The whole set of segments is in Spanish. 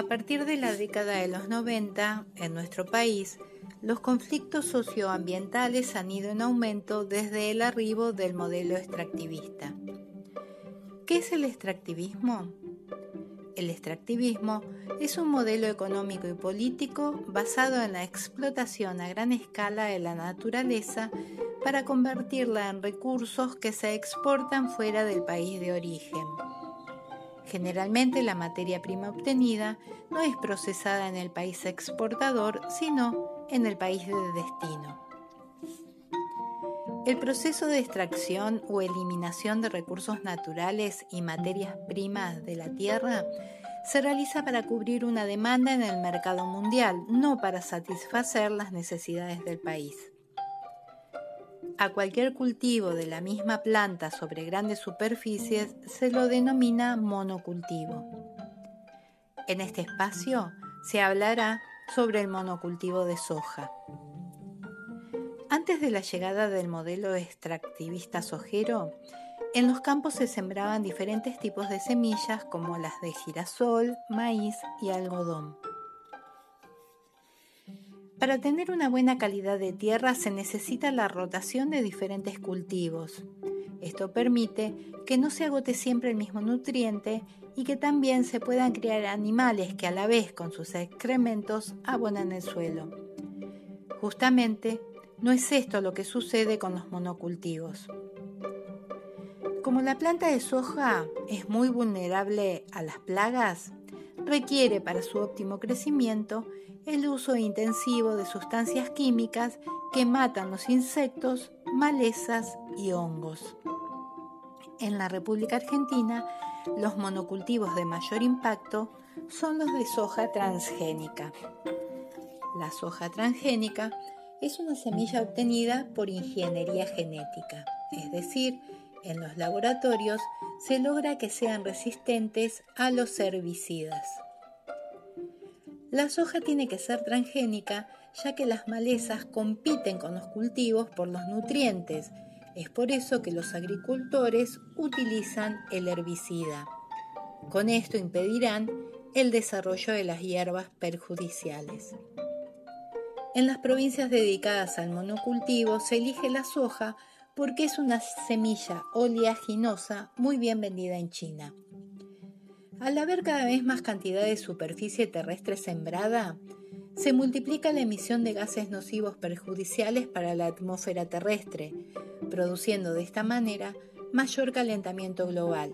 A partir de la década de los 90, en nuestro país, los conflictos socioambientales han ido en aumento desde el arribo del modelo extractivista. ¿Qué es el extractivismo? El extractivismo es un modelo económico y político basado en la explotación a gran escala de la naturaleza para convertirla en recursos que se exportan fuera del país de origen. Generalmente la materia prima obtenida no es procesada en el país exportador, sino en el país de destino. El proceso de extracción o eliminación de recursos naturales y materias primas de la tierra se realiza para cubrir una demanda en el mercado mundial, no para satisfacer las necesidades del país. A cualquier cultivo de la misma planta sobre grandes superficies se lo denomina monocultivo. En este espacio se hablará sobre el monocultivo de soja. Antes de la llegada del modelo extractivista sojero, en los campos se sembraban diferentes tipos de semillas como las de girasol, maíz y algodón. Para tener una buena calidad de tierra se necesita la rotación de diferentes cultivos. Esto permite que no se agote siempre el mismo nutriente y que también se puedan crear animales que a la vez con sus excrementos abonan el suelo. Justamente, no es esto lo que sucede con los monocultivos. Como la planta de soja es muy vulnerable a las plagas, requiere para su óptimo crecimiento el uso intensivo de sustancias químicas que matan los insectos, malezas y hongos. En la República Argentina, los monocultivos de mayor impacto son los de soja transgénica. La soja transgénica es una semilla obtenida por ingeniería genética, es decir, en los laboratorios se logra que sean resistentes a los herbicidas. La soja tiene que ser transgénica ya que las malezas compiten con los cultivos por los nutrientes. Es por eso que los agricultores utilizan el herbicida. Con esto impedirán el desarrollo de las hierbas perjudiciales. En las provincias dedicadas al monocultivo se elige la soja porque es una semilla oleaginosa muy bien vendida en China. Al haber cada vez más cantidad de superficie terrestre sembrada, se multiplica la emisión de gases nocivos perjudiciales para la atmósfera terrestre, produciendo de esta manera mayor calentamiento global.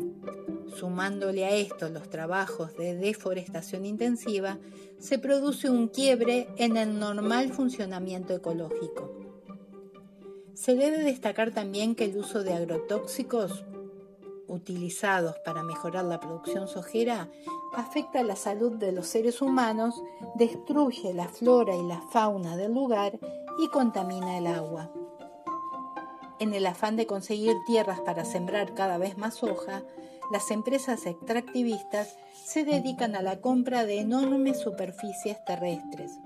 Sumándole a esto los trabajos de deforestación intensiva, se produce un quiebre en el normal funcionamiento ecológico. Se debe destacar también que el uso de agrotóxicos utilizados para mejorar la producción sojera afecta la salud de los seres humanos, destruye la flora y la fauna del lugar y contamina el agua. En el afán de conseguir tierras para sembrar cada vez más soja, las empresas extractivistas se dedican a la compra de enormes superficies terrestres.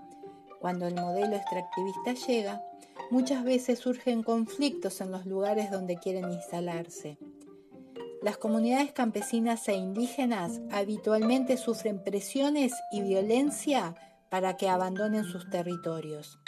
Cuando el modelo extractivista llega, muchas veces surgen conflictos en los lugares donde quieren instalarse. Las comunidades campesinas e indígenas habitualmente sufren presiones y violencia para que abandonen sus territorios.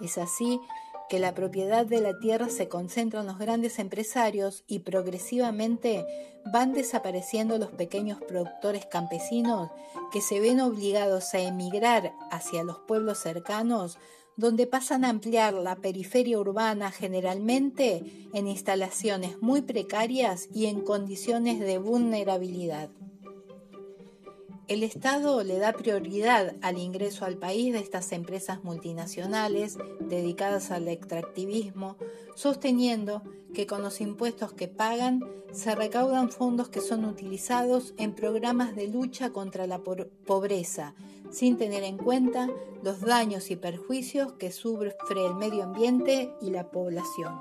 Es así que la propiedad de la tierra se concentra en los grandes empresarios y progresivamente van desapareciendo los pequeños productores campesinos que se ven obligados a emigrar hacia los pueblos cercanos donde pasan a ampliar la periferia urbana generalmente en instalaciones muy precarias y en condiciones de vulnerabilidad. El Estado le da prioridad al ingreso al país de estas empresas multinacionales dedicadas al extractivismo, sosteniendo que con los impuestos que pagan se recaudan fondos que son utilizados en programas de lucha contra la pobreza, sin tener en cuenta los daños y perjuicios que sufre el medio ambiente y la población.